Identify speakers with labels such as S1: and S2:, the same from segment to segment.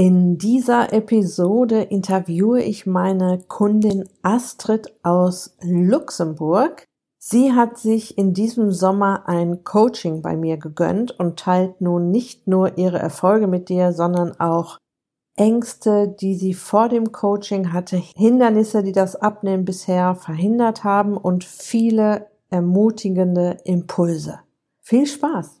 S1: In dieser Episode interviewe ich meine Kundin Astrid aus Luxemburg. Sie hat sich in diesem Sommer ein Coaching bei mir gegönnt und teilt nun nicht nur ihre Erfolge mit dir, sondern auch Ängste, die sie vor dem Coaching hatte, Hindernisse, die das Abnehmen bisher verhindert haben und viele ermutigende Impulse. Viel Spaß!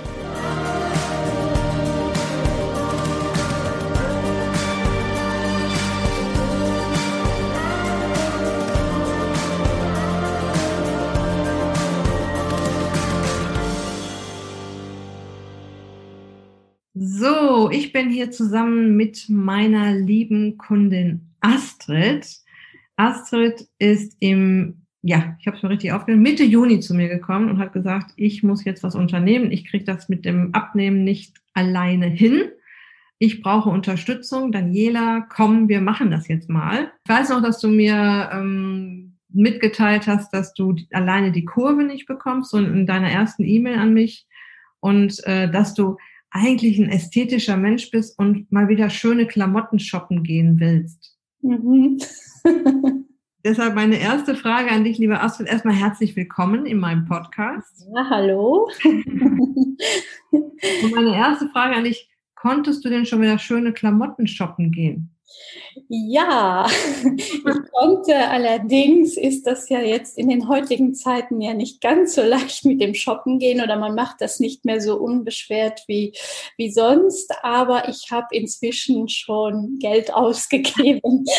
S1: Ich bin hier zusammen mit meiner lieben Kundin Astrid. Astrid ist im, ja, ich habe es mir richtig aufgenommen, Mitte Juni zu mir gekommen und hat gesagt, ich muss jetzt was unternehmen. Ich kriege das mit dem Abnehmen nicht alleine hin. Ich brauche Unterstützung. Daniela, komm, wir machen das jetzt mal. Ich weiß noch, dass du mir ähm, mitgeteilt hast, dass du alleine die Kurve nicht bekommst, so in deiner ersten E-Mail an mich und äh, dass du eigentlich ein ästhetischer Mensch bist und mal wieder schöne Klamotten shoppen gehen willst. Mhm. Deshalb meine erste Frage an dich, lieber Astrid, erstmal herzlich willkommen in meinem Podcast.
S2: Ja, hallo.
S1: und meine erste Frage an dich, konntest du denn schon wieder schöne Klamotten shoppen gehen?
S2: Ja, ich konnte. Allerdings ist das ja jetzt in den heutigen Zeiten ja nicht ganz so leicht mit dem Shoppen gehen oder man macht das nicht mehr so unbeschwert wie, wie sonst. Aber ich habe inzwischen schon Geld ausgegeben und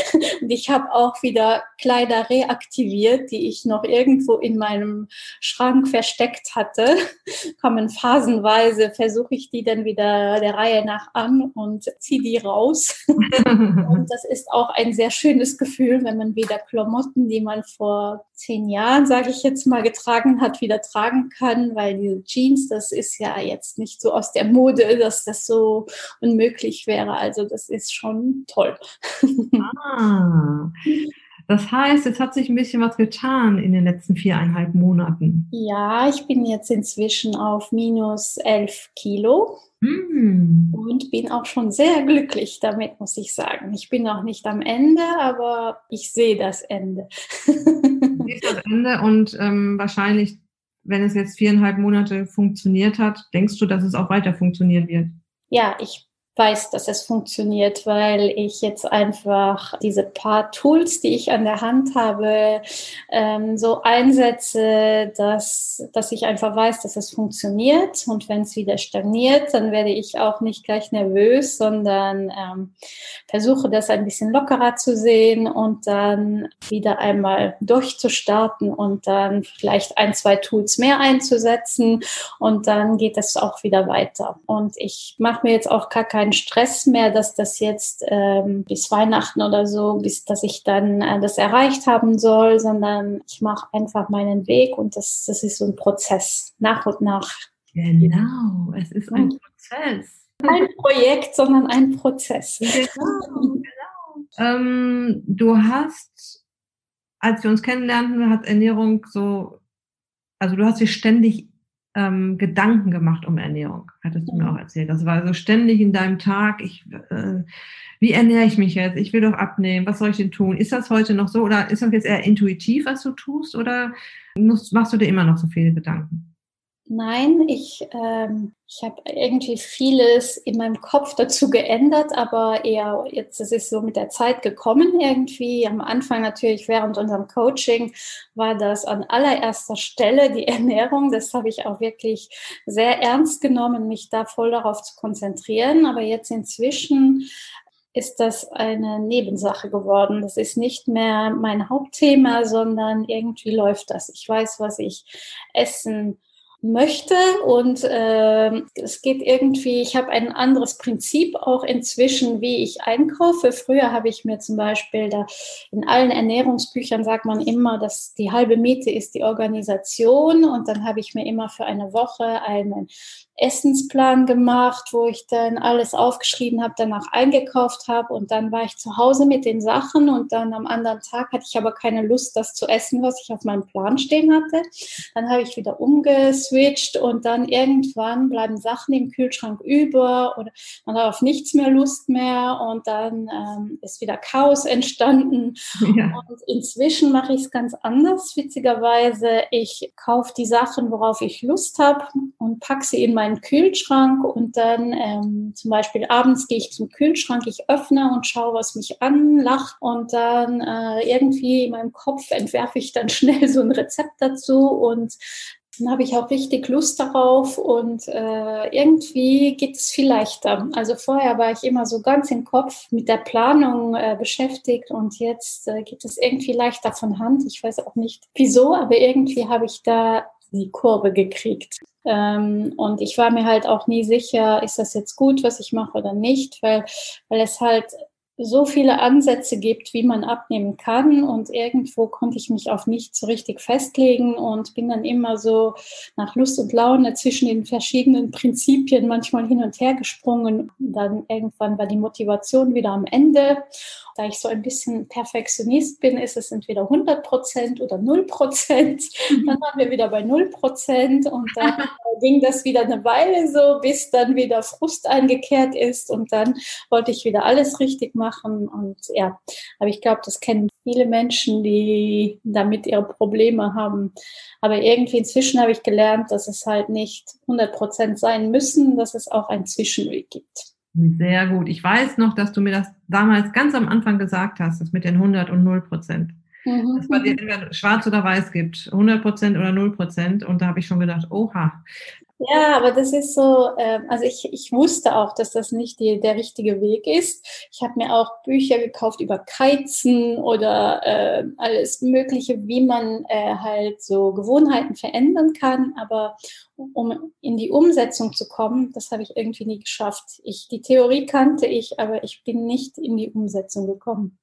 S2: ich habe auch wieder Kleider reaktiviert, die ich noch irgendwo in meinem Schrank versteckt hatte. Kommen phasenweise, versuche ich die dann wieder der Reihe nach an und ziehe die raus. Und das ist auch ein sehr schönes Gefühl, wenn man wieder Klamotten, die man vor zehn Jahren, sage ich jetzt mal, getragen hat, wieder tragen kann, weil diese Jeans, das ist ja jetzt nicht so aus der Mode, dass das so unmöglich wäre. Also das ist schon toll.
S1: Ah. Das heißt, es hat sich ein bisschen was getan in den letzten viereinhalb Monaten.
S2: Ja, ich bin jetzt inzwischen auf minus elf Kilo. Mm. Und bin auch schon sehr glücklich damit, muss ich sagen. Ich bin noch nicht am Ende, aber ich sehe das Ende.
S1: Du siehst das Ende und ähm, wahrscheinlich, wenn es jetzt viereinhalb Monate funktioniert hat, denkst du, dass es auch weiter funktionieren wird?
S2: Ja, ich weiß, dass es funktioniert, weil ich jetzt einfach diese paar Tools, die ich an der Hand habe, ähm, so einsetze, dass, dass ich einfach weiß, dass es funktioniert. Und wenn es wieder stagniert, dann werde ich auch nicht gleich nervös, sondern ähm, versuche das ein bisschen lockerer zu sehen und dann wieder einmal durchzustarten und dann vielleicht ein, zwei Tools mehr einzusetzen und dann geht es auch wieder weiter. Und ich mache mir jetzt auch gar keine keinen Stress mehr, dass das jetzt ähm, bis Weihnachten oder so, bis dass ich dann äh, das erreicht haben soll, sondern ich mache einfach meinen Weg und das, das ist so ein Prozess, nach und nach.
S1: Genau, es ist ein Prozess.
S2: Kein Projekt, sondern ein Prozess.
S1: Genau, genau. Ähm, du hast, als wir uns kennenlernten, hat Ernährung so, also du hast dich ständig ähm, Gedanken gemacht um Ernährung, hattest du mir auch erzählt. Das war so ständig in deinem Tag, ich, äh, wie ernähre ich mich jetzt? Ich will doch abnehmen, was soll ich denn tun? Ist das heute noch so oder ist das jetzt eher intuitiv, was du tust oder musst, machst du dir immer noch so viele Gedanken?
S2: Nein, ich, ähm, ich habe irgendwie vieles in meinem Kopf dazu geändert, aber eher jetzt es ist so mit der Zeit gekommen irgendwie. Am Anfang natürlich während unserem Coaching war das an allererster Stelle die Ernährung. Das habe ich auch wirklich sehr ernst genommen, mich da voll darauf zu konzentrieren. Aber jetzt inzwischen ist das eine Nebensache geworden. Das ist nicht mehr mein Hauptthema, sondern irgendwie läuft das. Ich weiß, was ich essen möchte und äh, es geht irgendwie, ich habe ein anderes Prinzip auch inzwischen, wie ich einkaufe. Früher habe ich mir zum Beispiel da in allen Ernährungsbüchern sagt man immer, dass die halbe Miete ist die Organisation und dann habe ich mir immer für eine Woche einen Essensplan gemacht, wo ich dann alles aufgeschrieben habe, danach eingekauft habe und dann war ich zu Hause mit den Sachen und dann am anderen Tag hatte ich aber keine Lust, das zu essen, was ich auf meinem Plan stehen hatte. Dann habe ich wieder umgeswitcht und dann irgendwann bleiben Sachen im Kühlschrank über oder man hat auf nichts mehr Lust mehr und dann ähm, ist wieder Chaos entstanden. Ja. Und inzwischen mache ich es ganz anders, witzigerweise. Ich kaufe die Sachen, worauf ich Lust habe und packe sie in mein meinen Kühlschrank und dann ähm, zum Beispiel abends gehe ich zum Kühlschrank, ich öffne und schaue, was mich anlacht und dann äh, irgendwie in meinem Kopf entwerfe ich dann schnell so ein Rezept dazu und dann habe ich auch richtig Lust darauf und äh, irgendwie geht es viel leichter. Also vorher war ich immer so ganz im Kopf mit der Planung äh, beschäftigt und jetzt äh, geht es irgendwie leichter von Hand. Ich weiß auch nicht wieso, aber irgendwie habe ich da die Kurve gekriegt. Ähm, und ich war mir halt auch nie sicher, ist das jetzt gut, was ich mache oder nicht, weil, weil es halt so viele Ansätze gibt, wie man abnehmen kann. Und irgendwo konnte ich mich auf nichts so richtig festlegen und bin dann immer so nach Lust und Laune zwischen den verschiedenen Prinzipien manchmal hin und her gesprungen. Dann irgendwann war die Motivation wieder am Ende. Da ich so ein bisschen Perfektionist bin, ist es entweder 100 Prozent oder 0 Prozent. Mhm. Dann waren wir wieder bei 0 Prozent und dann ging das wieder eine Weile so, bis dann wieder Frust eingekehrt ist und dann wollte ich wieder alles richtig machen und ja, aber ich glaube, das kennen viele Menschen, die damit ihre Probleme haben. Aber irgendwie inzwischen habe ich gelernt, dass es halt nicht 100 Prozent sein müssen, dass es auch einen Zwischenweg gibt.
S1: Sehr gut. Ich weiß noch, dass du mir das damals ganz am Anfang gesagt hast, das mit den 100 und 0 Prozent. Mhm. Dass man entweder schwarz oder weiß gibt, 100 Prozent oder 0 Prozent. Und da habe ich schon gedacht, oha,
S2: ja, aber das ist so, äh, also ich, ich wusste auch, dass das nicht die, der richtige Weg ist. Ich habe mir auch Bücher gekauft über Keizen oder äh, alles Mögliche, wie man äh, halt so Gewohnheiten verändern kann. Aber um in die Umsetzung zu kommen, das habe ich irgendwie nie geschafft. Ich, die Theorie kannte ich, aber ich bin nicht in die Umsetzung gekommen.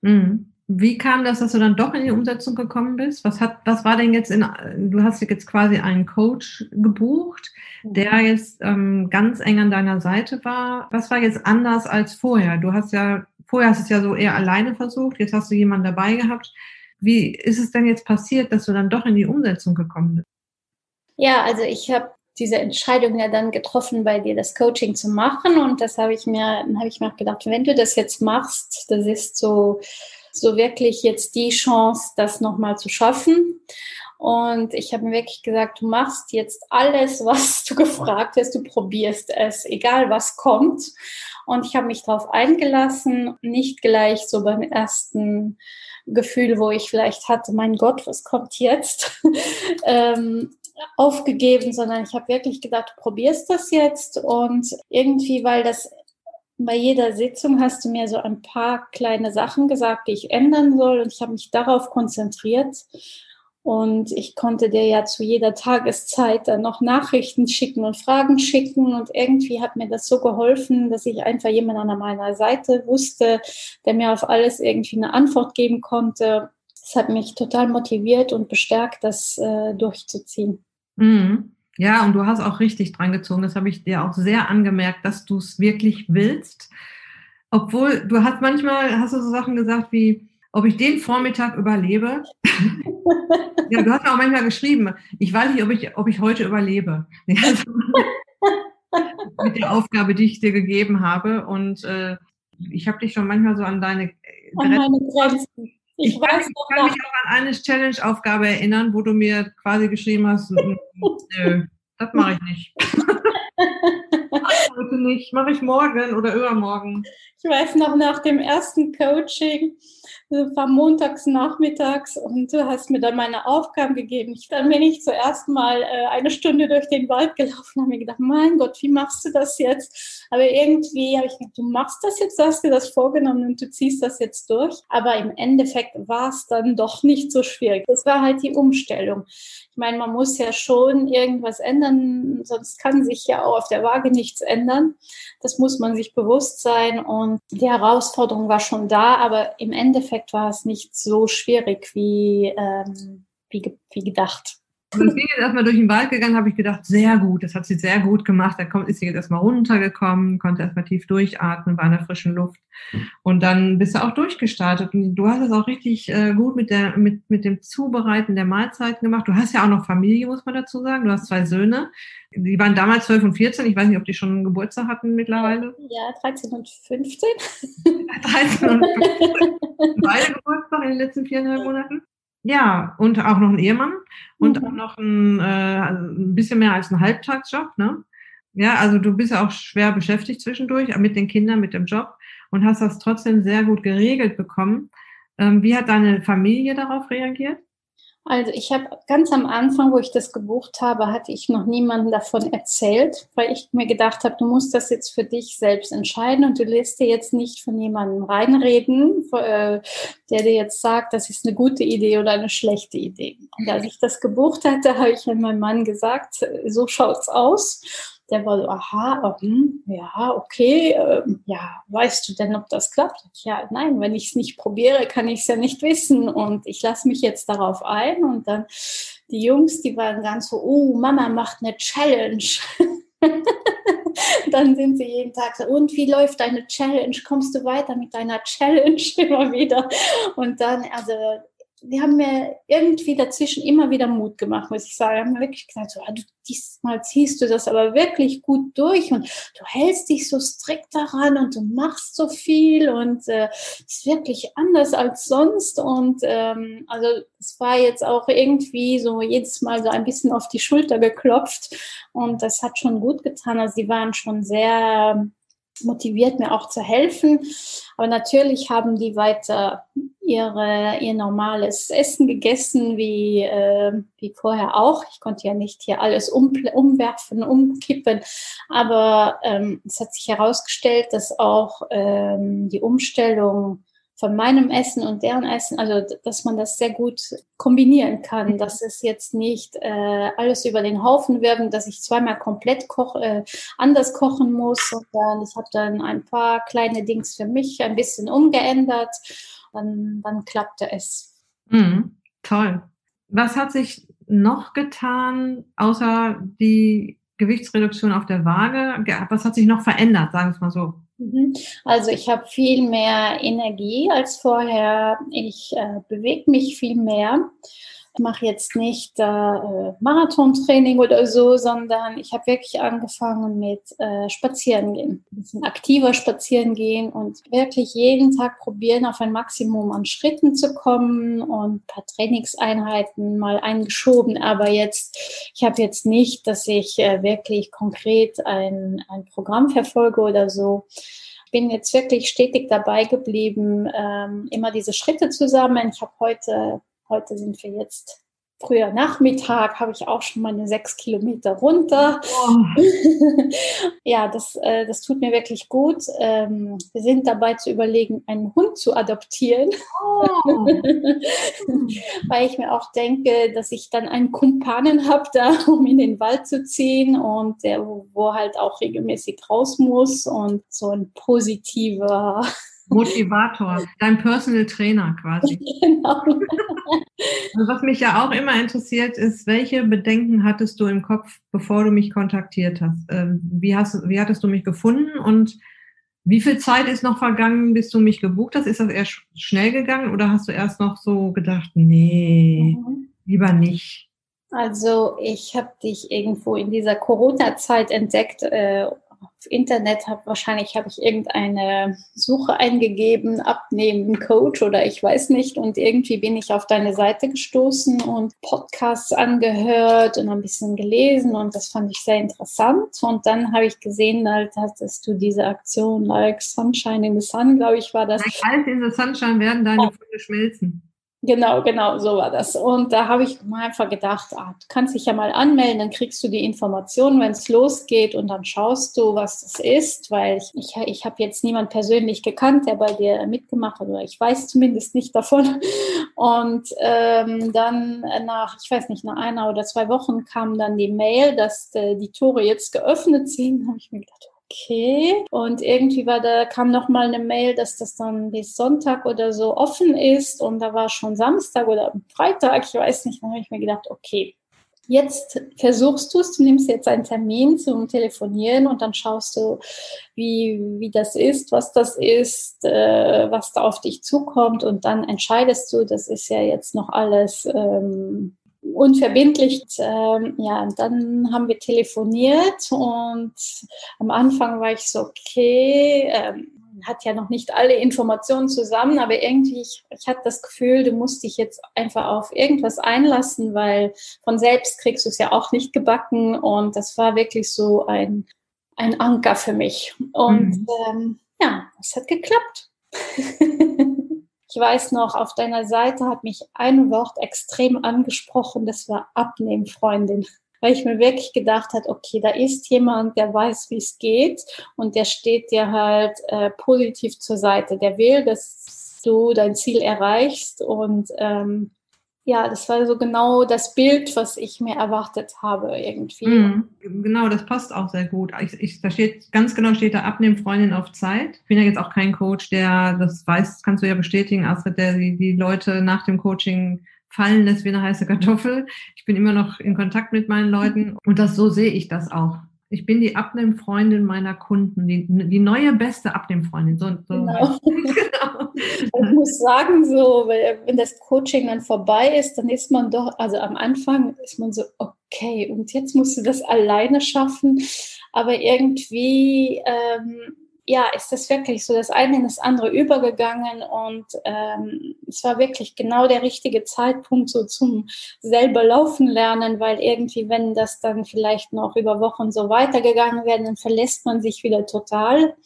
S1: Mhm. Wie kam das, dass du dann doch in die Umsetzung gekommen bist? Was hat, was war denn jetzt in, du hast jetzt quasi einen Coach gebucht, der mhm. jetzt ähm, ganz eng an deiner Seite war. Was war jetzt anders als vorher? Du hast ja, vorher hast du es ja so eher alleine versucht, jetzt hast du jemanden dabei gehabt. Wie ist es denn jetzt passiert, dass du dann doch in die Umsetzung gekommen bist?
S2: Ja, also ich habe diese Entscheidung ja dann getroffen, bei dir das Coaching zu machen. Und das habe ich mir, dann habe ich mir auch gedacht, wenn du das jetzt machst, das ist so, so wirklich jetzt die Chance, das nochmal zu schaffen. Und ich habe mir wirklich gesagt, du machst jetzt alles, was du gefragt hast, du probierst es, egal was kommt. Und ich habe mich darauf eingelassen, nicht gleich so beim ersten Gefühl, wo ich vielleicht hatte, mein Gott, was kommt jetzt, ähm, aufgegeben, sondern ich habe wirklich gedacht, du probierst das jetzt. Und irgendwie, weil das bei jeder Sitzung hast du mir so ein paar kleine Sachen gesagt, die ich ändern soll und ich habe mich darauf konzentriert. Und ich konnte dir ja zu jeder Tageszeit dann noch Nachrichten schicken und Fragen schicken. Und irgendwie hat mir das so geholfen, dass ich einfach jemanden an meiner Seite wusste, der mir auf alles irgendwie eine Antwort geben konnte. Das hat mich total motiviert und bestärkt, das äh, durchzuziehen.
S1: Mhm. Ja, und du hast auch richtig dran gezogen. Das habe ich dir auch sehr angemerkt, dass du es wirklich willst. Obwohl, du hast manchmal, hast du so Sachen gesagt wie, ob ich den Vormittag überlebe. ja, du hast mir auch manchmal geschrieben, ich weiß nicht, ob ich, ob ich heute überlebe. mit der Aufgabe, die ich dir gegeben habe. Und äh, ich habe dich schon manchmal so an deine
S2: an meine Grenzen.
S1: Ich, ich weiß noch kann mich auch an eine Challenge-Aufgabe erinnern, wo du mir quasi geschrieben hast, nö, das mache ich nicht. Heute nicht, mache ich morgen oder übermorgen.
S2: Ich weiß noch, nach dem ersten Coaching, das war montags nachmittags und du hast mir dann meine Aufgaben gegeben. Ich, dann bin ich zuerst mal äh, eine Stunde durch den Wald gelaufen und habe mir gedacht, mein Gott, wie machst du das jetzt? Aber irgendwie habe ich gedacht, du machst das jetzt, hast dir das vorgenommen und du ziehst das jetzt durch. Aber im Endeffekt war es dann doch nicht so schwierig. Das war halt die Umstellung. Ich meine, man muss ja schon irgendwas ändern, sonst kann sich ja auch auf der Waage nichts ändern. Das muss man sich bewusst sein und die Herausforderung war schon da, aber im Endeffekt war es nicht so schwierig wie, ähm, wie, wie gedacht.
S1: Und ich bin jetzt erstmal durch den Wald gegangen, habe ich gedacht, sehr gut, das hat sie sehr gut gemacht. Da kommt, ist sie jetzt erstmal runtergekommen, konnte erstmal tief durchatmen, war in der frischen Luft. Und dann bist du auch durchgestartet. Und du hast es auch richtig äh, gut mit, der, mit, mit dem Zubereiten der Mahlzeiten gemacht. Du hast ja auch noch Familie, muss man dazu sagen. Du hast zwei Söhne. Die waren damals 12 und 14. Ich weiß nicht, ob die schon Geburtstag hatten mittlerweile.
S2: Ja, 13 und 15.
S1: 13 und 15. Beide Geburtstag in den letzten viereinhalb Monaten. Ja, und auch noch ein Ehemann und mhm. auch noch ein, äh, ein bisschen mehr als ein Halbtagsjob, ne? Ja, also du bist ja auch schwer beschäftigt zwischendurch mit den Kindern, mit dem Job und hast das trotzdem sehr gut geregelt bekommen. Ähm, wie hat deine Familie darauf reagiert?
S2: Also ich habe ganz am Anfang, wo ich das gebucht habe, hatte ich noch niemanden davon erzählt, weil ich mir gedacht habe, du musst das jetzt für dich selbst entscheiden und du lässt dir jetzt nicht von jemandem reinreden, äh, der dir jetzt sagt, das ist eine gute Idee oder eine schlechte Idee. Und als ich das gebucht hatte, habe ich meinem Mann gesagt, so schaut's aus der war so, aha, hm, ja, okay, äh, ja, weißt du denn, ob das klappt? Ja, nein, wenn ich es nicht probiere, kann ich es ja nicht wissen und ich lasse mich jetzt darauf ein und dann die Jungs, die waren ganz so, oh, Mama macht eine Challenge. dann sind sie jeden Tag so, und wie läuft deine Challenge? Kommst du weiter mit deiner Challenge immer wieder? Und dann, also die haben mir irgendwie dazwischen immer wieder Mut gemacht, muss ich sagen. Die haben mir wirklich gesagt, so, ah, du, diesmal ziehst du das aber wirklich gut durch und du hältst dich so strikt daran und du machst so viel und äh, ist wirklich anders als sonst. Und ähm, also es war jetzt auch irgendwie so jedes Mal so ein bisschen auf die Schulter geklopft und das hat schon gut getan. Also die waren schon sehr motiviert, mir auch zu helfen. Aber natürlich haben die weiter ihre, ihr normales Essen gegessen, wie, äh, wie vorher auch. Ich konnte ja nicht hier alles um, umwerfen, umkippen. Aber ähm, es hat sich herausgestellt, dass auch ähm, die Umstellung von meinem Essen und deren Essen, also dass man das sehr gut kombinieren kann, mhm. dass es jetzt nicht äh, alles über den Haufen wirft, dass ich zweimal komplett koch, äh, anders kochen muss, sondern ich habe dann ein paar kleine Dings für mich ein bisschen umgeändert, dann, dann klappte es.
S1: Mhm, toll. Was hat sich noch getan, außer die Gewichtsreduktion auf der Waage? Was hat sich noch verändert, sagen wir es mal so?
S2: Mhm. Also ich habe viel mehr Energie als vorher. Ich äh, bewege mich viel mehr. Mache jetzt nicht äh, Marathontraining oder so, sondern ich habe wirklich angefangen mit äh, Spazieren gehen. Ein bisschen aktiver spazieren gehen und wirklich jeden Tag probieren, auf ein Maximum an Schritten zu kommen und ein paar Trainingseinheiten mal eingeschoben. Aber jetzt, ich habe jetzt nicht, dass ich äh, wirklich konkret ein, ein Programm verfolge oder so bin jetzt wirklich stetig dabei geblieben, ähm, immer diese Schritte zu sammeln. Ich habe heute Heute sind wir jetzt früher Nachmittag, habe ich auch schon meine sechs Kilometer runter. Oh. ja, das, äh, das tut mir wirklich gut. Ähm, wir sind dabei zu überlegen, einen Hund zu adoptieren. Oh. Weil ich mir auch denke, dass ich dann einen Kumpanen habe, da um in den Wald zu ziehen und der, wo, wo halt auch regelmäßig raus muss und so ein positiver
S1: Motivator, dein Personal Trainer quasi. Genau. Also was mich ja auch immer interessiert ist, welche Bedenken hattest du im Kopf, bevor du mich kontaktiert hast? Ähm, wie, hast wie hattest du mich gefunden und wie viel Zeit ist noch vergangen, bis du mich gebucht hast? Ist das eher schnell gegangen oder hast du erst noch so gedacht, nee, mhm. lieber nicht?
S2: Also ich habe dich irgendwo in dieser Corona-Zeit entdeckt, äh, Internet habe, wahrscheinlich habe ich irgendeine Suche eingegeben, abnehmen Coach oder ich weiß nicht. Und irgendwie bin ich auf deine Seite gestoßen und Podcasts angehört und ein bisschen gelesen und das fand ich sehr interessant. Und dann habe ich gesehen, halt, hattest du diese Aktion Like Sunshine in the Sun, glaube ich, war das.
S1: Like Ice in the Sunshine werden deine oh. Funde schmelzen.
S2: Genau, genau, so war das. Und da habe ich mal einfach gedacht, ah, du kannst dich ja mal anmelden, dann kriegst du die Informationen, wenn es losgeht und dann schaust du, was das ist, weil ich, ich, ich habe jetzt niemand persönlich gekannt, der bei dir mitgemacht hat, oder ich weiß zumindest nicht davon. Und ähm, dann nach, ich weiß nicht, nach einer oder zwei Wochen kam dann die Mail, dass äh, die Tore jetzt geöffnet sind. Da habe ich mir gedacht, okay. Und irgendwie war da, kam noch mal eine Mail, dass das dann bis Sonntag oder so offen ist. Und da war schon Samstag oder Freitag, ich weiß nicht. Dann habe ich mir gedacht, okay, jetzt versuchst du es, du nimmst jetzt einen Termin zum Telefonieren und dann schaust du, wie, wie das ist, was das ist, äh, was da auf dich zukommt und dann entscheidest du, das ist ja jetzt noch alles ähm, unverbindlich. Ähm, ja, dann haben wir telefoniert und am Anfang war ich so, okay, ähm, hat ja noch nicht alle Informationen zusammen, aber irgendwie, ich, ich hatte das Gefühl, du musst dich jetzt einfach auf irgendwas einlassen, weil von selbst kriegst du es ja auch nicht gebacken und das war wirklich so ein, ein Anker für mich. Und mhm. ähm, ja, es hat geklappt. Ich weiß noch, auf deiner Seite hat mich ein Wort extrem angesprochen, das war Abnehmfreundin. Weil ich mir wirklich gedacht habe, okay, da ist jemand, der weiß, wie es geht und der steht dir halt äh, positiv zur Seite. Der will, dass du dein Ziel erreichst und ähm, ja, das war so genau das Bild, was ich mir erwartet habe irgendwie. Mhm,
S1: genau, das passt auch sehr gut. Ich, ich, da steht ganz genau steht da abnehmen Freundin auf Zeit. Ich bin ja jetzt auch kein Coach, der das weiß, kannst du ja bestätigen, Astrid, der die, die Leute nach dem Coaching fallen lässt wie eine heiße Kartoffel. Ich bin immer noch in Kontakt mit meinen Leuten und das so sehe ich das auch. Ich bin die Abnehmfreundin meiner Kunden, die, die neue beste Abnehmfreundin. So, so genau.
S2: genau. Ich muss sagen, so, wenn das Coaching dann vorbei ist, dann ist man doch, also am Anfang ist man so, okay, und jetzt musst du das alleine schaffen. Aber irgendwie ähm, ja, ist das wirklich so? Das eine in das andere übergegangen und ähm, es war wirklich genau der richtige Zeitpunkt so zum selber laufen lernen, weil irgendwie, wenn das dann vielleicht noch über Wochen so weitergegangen wäre, dann verlässt man sich wieder total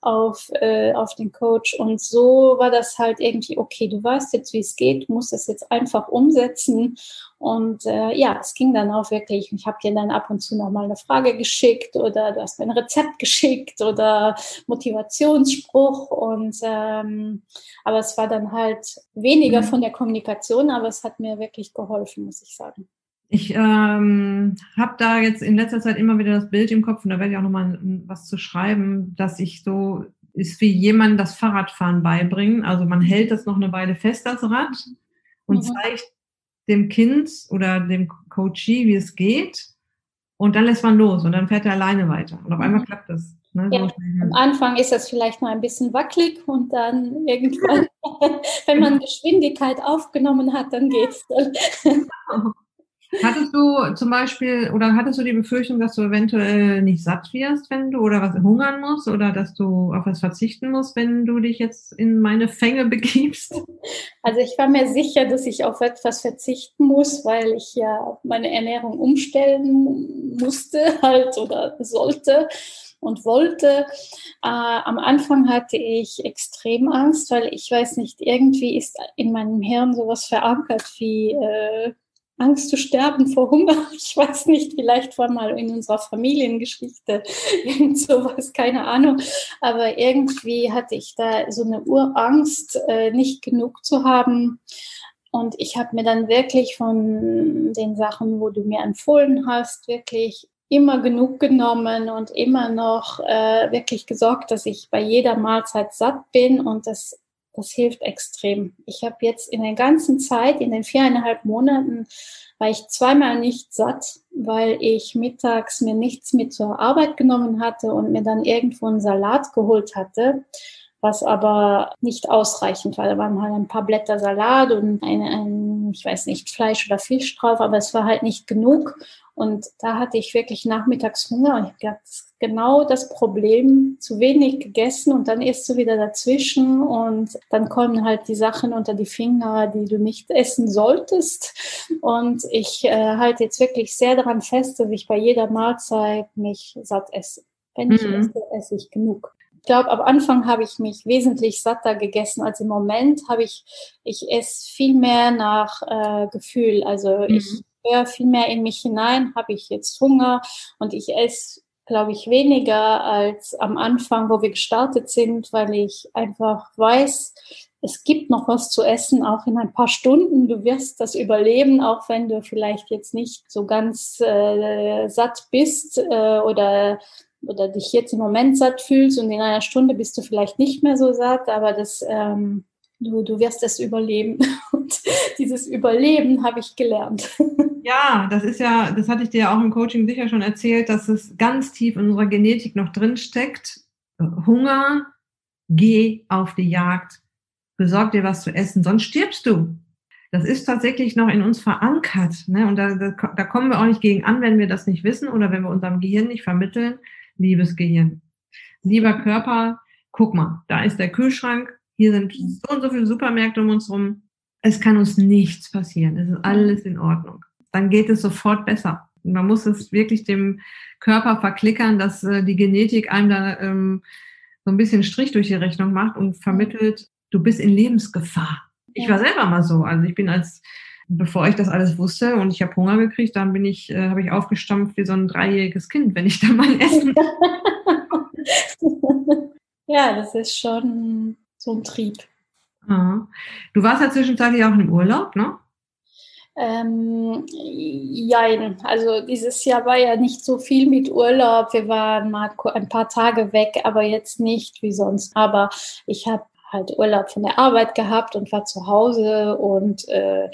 S2: auf, äh, auf den Coach. Und so war das halt irgendwie, okay, du weißt jetzt, wie es geht, du musst das jetzt einfach umsetzen. Und äh, ja, es ging dann auch wirklich. Ich habe dir dann ab und zu nochmal eine Frage geschickt oder du hast mir ein Rezept geschickt oder Motivationsspruch. Und ähm, aber es war dann halt weniger mhm. von der Kommunikation, aber es hat mir wirklich geholfen, muss ich sagen.
S1: Ich ähm, habe da jetzt in letzter Zeit immer wieder das Bild im Kopf und da werde ich auch nochmal was zu schreiben, dass ich so ist wie jemand das Fahrradfahren beibringen. Also man hält das noch eine Weile fest, das Rad, und mhm. zeigt dem Kind oder dem Coachee, wie es geht. Und dann lässt man los und dann fährt er alleine weiter. Und auf einmal mhm. klappt das.
S2: Ne, ja, am Anfang ist das vielleicht mal ein bisschen wackelig und dann irgendwann, wenn man Geschwindigkeit aufgenommen hat, dann geht's.
S1: Hattest du zum Beispiel oder hattest du die Befürchtung, dass du eventuell nicht satt wirst, wenn du oder was hungern musst oder dass du auf was verzichten musst, wenn du dich jetzt in meine Fänge begibst?
S2: Also ich war mir sicher, dass ich auf etwas verzichten muss, weil ich ja meine Ernährung umstellen musste halt oder sollte und wollte. Äh, am Anfang hatte ich extrem Angst, weil ich weiß nicht, irgendwie ist in meinem Hirn sowas verankert wie äh, Angst zu sterben vor Hunger. Ich weiß nicht, vielleicht war mal in unserer Familiengeschichte irgend sowas, keine Ahnung. Aber irgendwie hatte ich da so eine Urangst, äh, nicht genug zu haben. Und ich habe mir dann wirklich von den Sachen, wo du mir empfohlen hast, wirklich immer genug genommen und immer noch äh, wirklich gesorgt, dass ich bei jeder Mahlzeit satt bin und das das hilft extrem. Ich habe jetzt in der ganzen Zeit, in den viereinhalb Monaten, war ich zweimal nicht satt, weil ich mittags mir nichts mit zur Arbeit genommen hatte und mir dann irgendwo einen Salat geholt hatte, was aber nicht ausreichend war. Da waren halt ein paar Blätter Salat und ein, ein ich weiß nicht, Fleisch oder Fisch drauf, aber es war halt nicht genug. Und da hatte ich wirklich nachmittags Hunger und ich habe gedacht, das genau das Problem, zu wenig gegessen und dann isst du wieder dazwischen und dann kommen halt die Sachen unter die Finger, die du nicht essen solltest. Und ich äh, halte jetzt wirklich sehr daran fest, dass ich bei jeder Mahlzeit mich satt esse. Wenn ich mhm. esse, esse ich genug. Ich glaube, am Anfang habe ich mich wesentlich satter gegessen als im Moment. Habe ich, ich esse viel mehr nach äh, Gefühl. Also mhm. ich höre viel mehr in mich hinein. Habe ich jetzt Hunger und ich esse, glaube ich, weniger als am Anfang, wo wir gestartet sind, weil ich einfach weiß, es gibt noch was zu essen, auch in ein paar Stunden. Du wirst das überleben, auch wenn du vielleicht jetzt nicht so ganz äh, satt bist äh, oder oder dich jetzt im Moment satt fühlst und in einer Stunde bist du vielleicht nicht mehr so satt, aber das, ähm, du, du wirst es überleben. Und dieses Überleben habe ich gelernt.
S1: Ja, das ist ja, das hatte ich dir ja auch im Coaching sicher schon erzählt, dass es ganz tief in unserer Genetik noch drin steckt. Hunger, geh auf die Jagd, besorg dir was zu essen, sonst stirbst du. Das ist tatsächlich noch in uns verankert. Ne? Und da, da, da kommen wir auch nicht gegen an, wenn wir das nicht wissen oder wenn wir unserem Gehirn nicht vermitteln, liebes Gehirn. Lieber Körper, guck mal, da ist der Kühlschrank, hier sind so und so viele Supermärkte um uns rum. Es kann uns nichts passieren. Es ist alles in Ordnung. Dann geht es sofort besser. Man muss es wirklich dem Körper verklickern, dass äh, die Genetik einem da ähm, so ein bisschen Strich durch die Rechnung macht und vermittelt, du bist in Lebensgefahr. Ich war selber mal so. Also ich bin als bevor ich das alles wusste und ich habe Hunger gekriegt, dann bin ich, äh, habe ich aufgestampft wie so ein dreijähriges Kind, wenn ich da mal essen.
S2: ja, das ist schon so ein Trieb.
S1: Ah. Du warst ja zwischenzeitlich auch im Urlaub, ne?
S2: Ähm, ja, also dieses Jahr war ja nicht so viel mit Urlaub. Wir waren mal ein paar Tage weg, aber jetzt nicht wie sonst. Aber ich habe halt Urlaub von der Arbeit gehabt und war zu Hause und äh,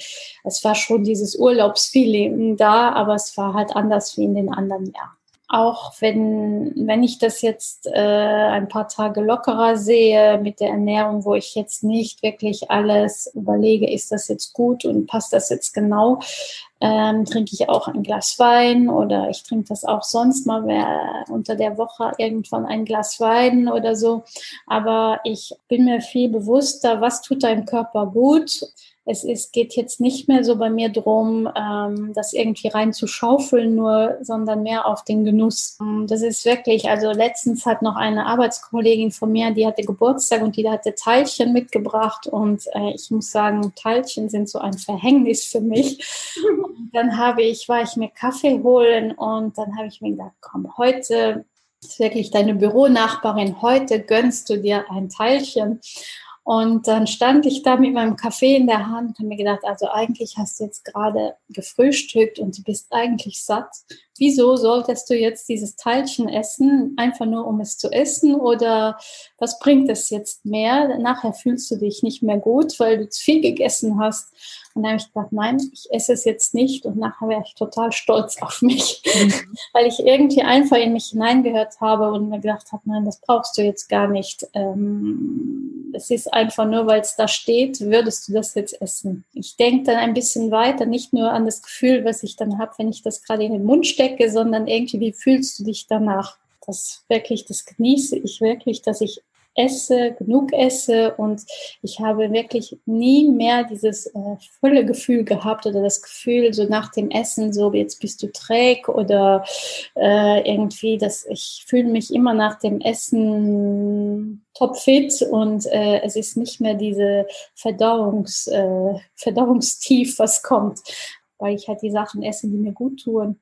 S2: es war schon dieses Urlaubsfeeling da, aber es war halt anders wie in den anderen Jahren. Auch wenn, wenn ich das jetzt äh, ein paar Tage lockerer sehe mit der Ernährung, wo ich jetzt nicht wirklich alles überlege, ist das jetzt gut und passt das jetzt genau, ähm, trinke ich auch ein Glas Wein oder ich trinke das auch sonst mal unter der Woche irgendwann ein Glas Wein oder so. Aber ich bin mir viel bewusster, was tut deinem Körper gut es ist, geht jetzt nicht mehr so bei mir drum, ähm, das irgendwie rein zu schaufeln nur, sondern mehr auf den Genuss. Ähm, das ist wirklich, also letztens hat noch eine Arbeitskollegin von mir, die hatte Geburtstag und die hatte Teilchen mitgebracht und äh, ich muss sagen, Teilchen sind so ein Verhängnis für mich. Und dann habe ich, war ich mir Kaffee holen und dann habe ich mir gedacht, komm, heute ist wirklich deine Büronachbarin, heute gönnst du dir ein Teilchen. Und dann stand ich da mit meinem Kaffee in der Hand und habe mir gedacht, also eigentlich hast du jetzt gerade gefrühstückt und du bist eigentlich satt. Wieso solltest du jetzt dieses Teilchen essen, einfach nur um es zu essen? Oder was bringt es jetzt mehr? Nachher fühlst du dich nicht mehr gut, weil du zu viel gegessen hast. Und dann habe ich gedacht, nein, ich esse es jetzt nicht. Und nachher wäre ich total stolz auf mich, mhm. weil ich irgendwie einfach in mich hineingehört habe und mir gedacht habe, nein, das brauchst du jetzt gar nicht. Ähm, es ist einfach nur, weil es da steht, würdest du das jetzt essen. Ich denke dann ein bisschen weiter, nicht nur an das Gefühl, was ich dann habe, wenn ich das gerade in den Mund stecke, sondern irgendwie, wie fühlst du dich danach? Das wirklich, das genieße ich wirklich, dass ich esse, genug esse und ich habe wirklich nie mehr dieses äh, volle Gefühl gehabt oder das Gefühl so nach dem Essen, so jetzt bist du träg oder äh, irgendwie, dass ich fühle mich immer nach dem Essen topfit und äh, es ist nicht mehr diese Verdauungs, äh, Verdauungstief, was kommt, weil ich halt die Sachen esse, die mir gut tun.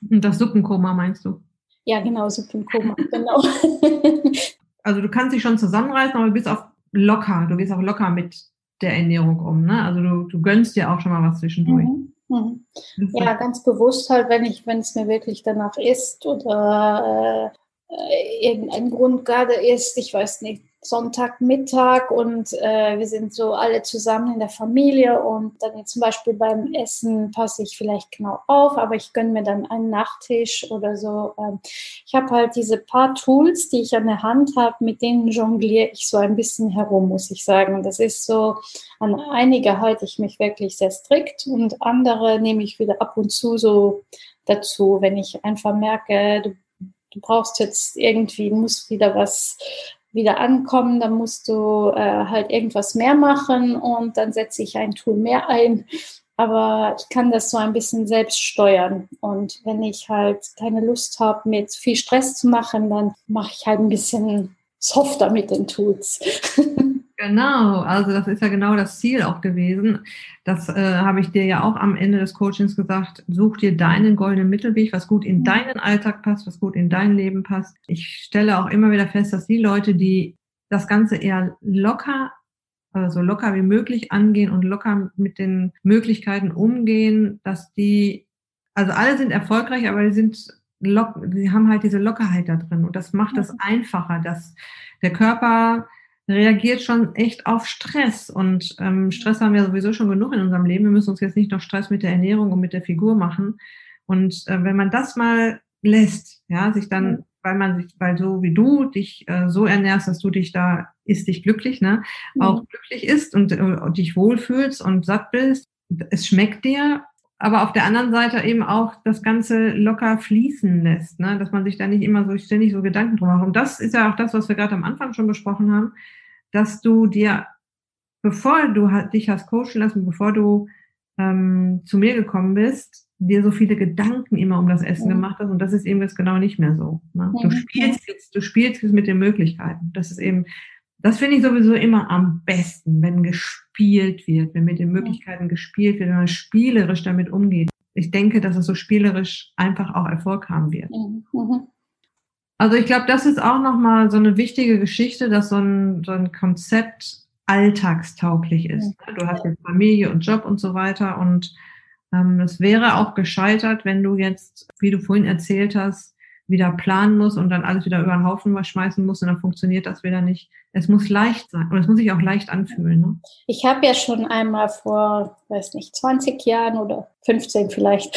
S1: Das Suppenkoma meinst du?
S2: Ja, genau, Suppenkoma, genau.
S1: also du kannst dich schon zusammenreißen, aber du bist auch locker. Du gehst auch locker mit der Ernährung um. Ne? Also du, du gönnst dir auch schon mal was zwischendurch. Mhm.
S2: Mhm. Ja, ganz bewusst halt, wenn ich, wenn es mir wirklich danach ist oder äh, irgendein Grund gerade ist, ich weiß nicht, Sonntagmittag und äh, wir sind so alle zusammen in der Familie und dann zum Beispiel beim Essen passe ich vielleicht genau auf, aber ich gönne mir dann einen Nachtisch oder so. Ähm, ich habe halt diese paar Tools, die ich an der Hand habe, mit denen jongliere ich so ein bisschen herum, muss ich sagen. Das ist so, an einige halte ich mich wirklich sehr strikt und andere nehme ich wieder ab und zu so dazu, wenn ich einfach merke, du, du brauchst jetzt irgendwie, musst wieder was wieder ankommen, dann musst du äh, halt irgendwas mehr machen und dann setze ich ein Tool mehr ein. Aber ich kann das so ein bisschen selbst steuern. Und wenn ich halt keine Lust habe, mit viel Stress zu machen, dann mache ich halt ein bisschen softer mit den Tools.
S1: Genau, also das ist ja genau das Ziel auch gewesen. Das äh, habe ich dir ja auch am Ende des Coachings gesagt. Such dir deinen goldenen Mittelweg, was gut in mhm. deinen Alltag passt, was gut in dein Leben passt. Ich stelle auch immer wieder fest, dass die Leute, die das Ganze eher locker, also so locker wie möglich angehen und locker mit den Möglichkeiten umgehen, dass die, also alle sind erfolgreich, aber die sind lock, sie haben halt diese Lockerheit da drin und das macht es einfacher, dass der Körper reagiert schon echt auf Stress. Und ähm, Stress haben wir sowieso schon genug in unserem Leben. Wir müssen uns jetzt nicht noch Stress mit der Ernährung und mit der Figur machen. Und äh, wenn man das mal lässt, ja, sich dann, weil man sich, weil so wie du dich äh, so ernährst, dass du dich da ist dich glücklich, ne, auch mhm. glücklich ist und, äh, und dich wohlfühlst und satt bist, es schmeckt dir, aber auf der anderen Seite eben auch das Ganze locker fließen lässt, ne? dass man sich da nicht immer so ständig so Gedanken drum macht. Und das ist ja auch das, was wir gerade am Anfang schon besprochen haben, dass du dir, bevor du dich hast coachen lassen, bevor du ähm, zu mir gekommen bist, dir so viele Gedanken immer um das Essen ja. gemacht hast. Und das ist eben jetzt genau nicht mehr so. Ne? Du spielst jetzt, du spielst jetzt mit den Möglichkeiten. Das ist eben das finde ich sowieso immer am besten, wenn gespielt wird, wenn mit den Möglichkeiten gespielt wird, wenn man spielerisch damit umgeht. Ich denke, dass es so spielerisch einfach auch Erfolg haben wird. Mhm. Also ich glaube, das ist auch nochmal so eine wichtige Geschichte, dass so ein, so ein Konzept alltagstauglich ist. Du hast jetzt Familie und Job und so weiter und ähm, es wäre auch gescheitert, wenn du jetzt, wie du vorhin erzählt hast, wieder planen muss und dann alles wieder über den Haufen schmeißen muss und dann funktioniert das wieder nicht. Es muss leicht sein und es muss sich auch leicht anfühlen. Ne?
S2: Ich habe ja schon einmal vor, weiß nicht, 20 Jahren oder 15 vielleicht,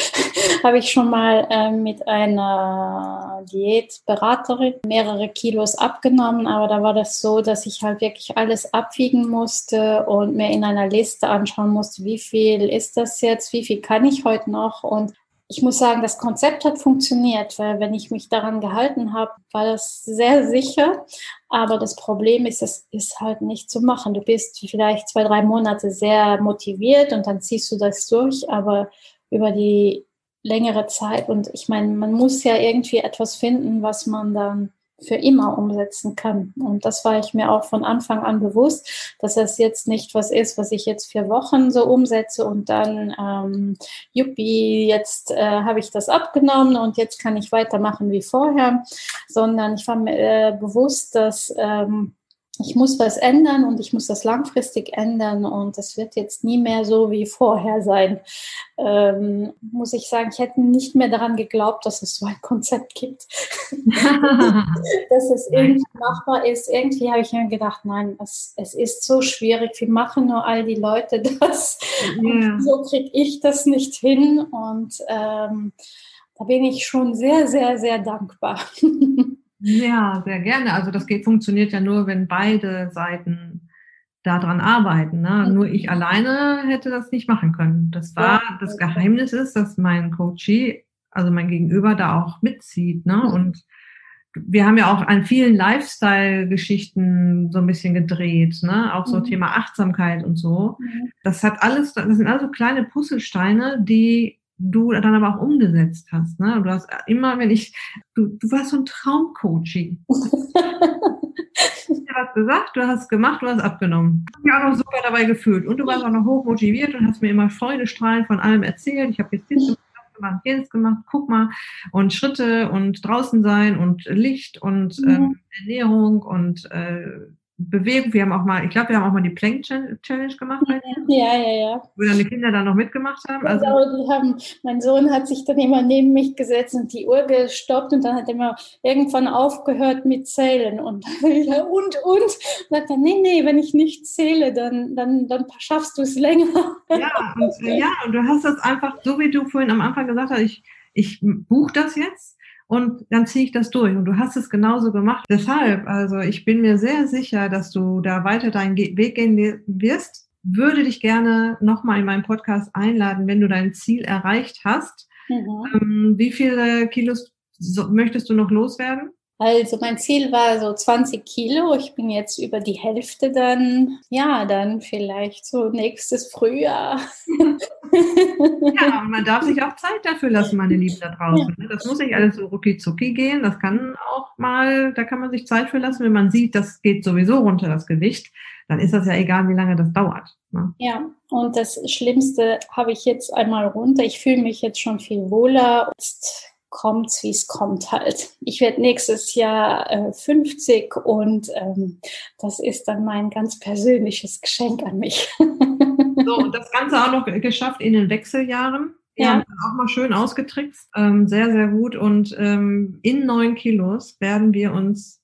S2: habe ich schon mal äh, mit einer Diätberaterin mehrere Kilos abgenommen, aber da war das so, dass ich halt wirklich alles abwiegen musste und mir in einer Liste anschauen musste, wie viel ist das jetzt, wie viel kann ich heute noch und ich muss sagen, das Konzept hat funktioniert, weil wenn ich mich daran gehalten habe, war das sehr sicher. Aber das Problem ist, es ist halt nicht zu machen. Du bist vielleicht zwei, drei Monate sehr motiviert und dann ziehst du das durch, aber über die längere Zeit und ich meine, man muss ja irgendwie etwas finden, was man dann für immer umsetzen kann. Und das war ich mir auch von Anfang an bewusst, dass das jetzt nicht was ist, was ich jetzt vier Wochen so umsetze und dann, ähm, juppie, jetzt äh, habe ich das abgenommen und jetzt kann ich weitermachen wie vorher, sondern ich war mir äh, bewusst, dass ähm, ich muss was ändern und ich muss das langfristig ändern und das wird jetzt nie mehr so wie vorher sein. Ähm, muss ich sagen, ich hätte nicht mehr daran geglaubt, dass es so ein Konzept gibt, dass es irgendwie machbar ist. Irgendwie habe ich mir gedacht, nein, es, es ist so schwierig. Wie machen nur all die Leute das? Yeah. so kriege ich das nicht hin und ähm, da bin ich schon sehr, sehr, sehr dankbar.
S1: Ja, sehr gerne. Also das geht, funktioniert ja nur, wenn beide Seiten daran arbeiten. Ne? Mhm. Nur ich alleine hätte das nicht machen können. Das war ja, das Geheimnis ist, dass mein Coachie, also mein Gegenüber, da auch mitzieht. Ne? Mhm. Und wir haben ja auch an vielen Lifestyle-Geschichten so ein bisschen gedreht, ne? Auch so mhm. Thema Achtsamkeit und so. Mhm. Das hat alles, das sind also kleine Puzzlesteine, die du dann aber auch umgesetzt hast. Ne? Du hast immer, wenn ich, du, du warst so ein Traumcoaching. du hast gesagt, du hast gemacht, du hast abgenommen. Ich habe mich auch noch super dabei gefühlt. Und du warst auch noch hoch motiviert und hast mir immer Freudestrahlend von allem erzählt. Ich habe jetzt dies gemacht, gemacht, jenes gemacht, guck mal. Und Schritte und draußen sein und Licht und mhm. ähm, Ernährung und äh, Bewegung. Wir haben auch mal, ich glaube, wir haben auch mal die Plank Challenge gemacht.
S2: Ja, ja, ja.
S1: Wo deine Kinder dann noch mitgemacht haben.
S2: Also, also die haben, mein Sohn hat sich dann immer neben mich gesetzt und die Uhr gestoppt und dann hat er immer irgendwann aufgehört mit Zählen und und und. und sagt er, nee, nee, wenn ich nicht zähle, dann, dann, dann schaffst du es länger.
S1: Ja, und, ja, und du hast das einfach, so wie du vorhin am Anfang gesagt hast, ich, ich buche das jetzt und dann ziehe ich das durch. Und du hast es genauso gemacht. Deshalb, also ich bin mir sehr sicher, dass du da weiter deinen Weg gehen wirst. Würde dich gerne nochmal in meinen Podcast einladen, wenn du dein Ziel erreicht hast Mhm. Ähm, wie viele Kilos möchtest du noch loswerden?
S2: Also mein Ziel war so 20 Kilo. Ich bin jetzt über die Hälfte dann, ja, dann vielleicht so nächstes Frühjahr.
S1: ja, man darf sich auch Zeit dafür lassen, meine Lieben da draußen. Ja. Ne? Das muss nicht alles so rucki zucki gehen. Das kann auch mal, da kann man sich Zeit für lassen, wenn man sieht, das geht sowieso runter, das Gewicht. Dann ist das ja egal, wie lange das dauert.
S2: Ne? Ja, und das Schlimmste habe ich jetzt einmal runter. Ich fühle mich jetzt schon viel wohler. Jetzt kommt, wie es kommt halt. Ich werde nächstes Jahr äh, 50 und ähm, das ist dann mein ganz persönliches Geschenk an mich.
S1: so, und das Ganze auch noch geschafft in den Wechseljahren. Ja. auch mal schön ausgetrickst. Ähm, sehr, sehr gut. Und ähm, in neun Kilos werden wir uns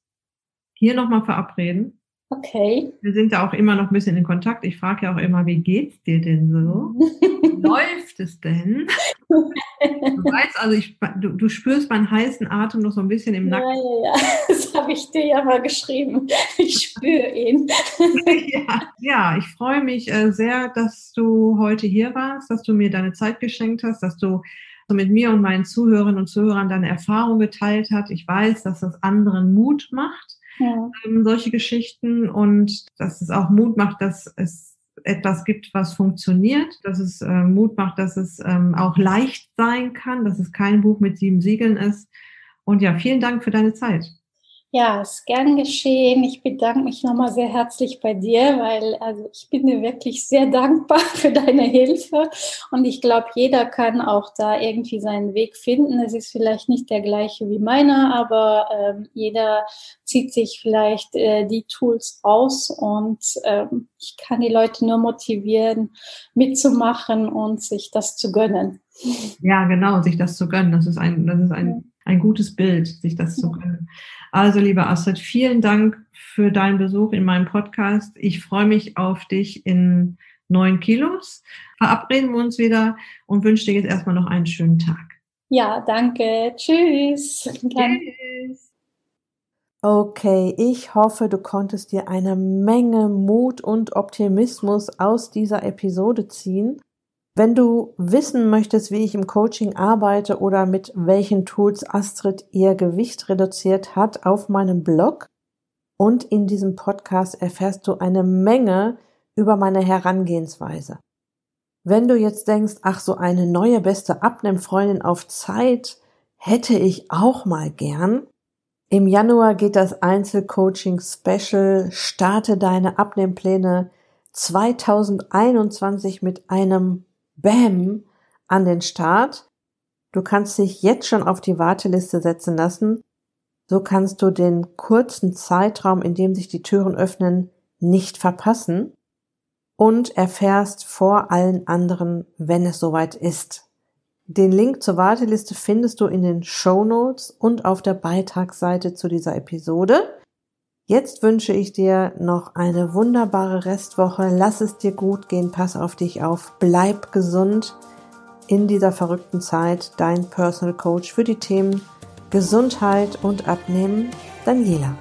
S1: hier nochmal verabreden.
S2: Okay.
S1: Wir sind ja auch immer noch ein bisschen in Kontakt. Ich frage ja auch immer, wie geht's dir denn so? Läuft es denn? Du weißt, also ich, du, du, spürst meinen heißen Atem noch so ein bisschen im Nacken.
S2: Ja, ja, ja. Das habe ich dir ja mal geschrieben. Ich spüre ihn.
S1: Ja, ja ich freue mich äh, sehr, dass du heute hier warst, dass du mir deine Zeit geschenkt hast, dass du mit mir und meinen Zuhörerinnen und Zuhörern deine Erfahrung geteilt hast. Ich weiß, dass das anderen Mut macht ja. ähm, solche Geschichten und dass es auch Mut macht, dass es etwas gibt, was funktioniert, dass es äh, Mut macht, dass es ähm, auch leicht sein kann, dass es kein Buch mit sieben Siegeln ist. Und ja, vielen Dank für deine Zeit.
S2: Ja, ist gern geschehen. Ich bedanke mich nochmal sehr herzlich bei dir, weil also ich bin dir wirklich sehr dankbar für deine Hilfe und ich glaube, jeder kann auch da irgendwie seinen Weg finden. Es ist vielleicht nicht der gleiche wie meiner, aber ähm, jeder zieht sich vielleicht äh, die Tools aus und ähm, ich kann die Leute nur motivieren, mitzumachen und sich das zu gönnen.
S1: Ja, genau, sich das zu gönnen. Das ist ein, das ist ein, ein gutes Bild, sich das zu gönnen. Also, liebe Astrid, vielen Dank für deinen Besuch in meinem Podcast. Ich freue mich auf dich in neun Kilos. Verabreden wir uns wieder und wünsche dir jetzt erstmal noch einen schönen Tag.
S2: Ja, danke. Tschüss. Tschüss.
S3: Okay, ich hoffe, du konntest dir eine Menge Mut und Optimismus aus dieser Episode ziehen. Wenn du wissen möchtest, wie ich im Coaching arbeite oder mit welchen Tools Astrid ihr Gewicht reduziert hat, auf meinem Blog und in diesem Podcast erfährst du eine Menge über meine Herangehensweise. Wenn du jetzt denkst, ach so eine neue beste Abnehmfreundin auf Zeit hätte ich auch mal gern. Im Januar geht das Einzelcoaching Special Starte deine Abnehmpläne 2021 mit einem Bam an den Start. Du kannst dich jetzt schon auf die Warteliste setzen lassen. So kannst du den kurzen Zeitraum, in dem sich die Türen öffnen, nicht verpassen und erfährst vor allen anderen, wenn es soweit ist. Den Link zur Warteliste findest du in den Show Notes und auf der Beitragsseite zu dieser Episode. Jetzt wünsche ich dir noch eine wunderbare Restwoche. Lass es dir gut gehen, pass auf dich auf, bleib gesund in dieser verrückten Zeit. Dein Personal Coach für die Themen Gesundheit und Abnehmen, Daniela.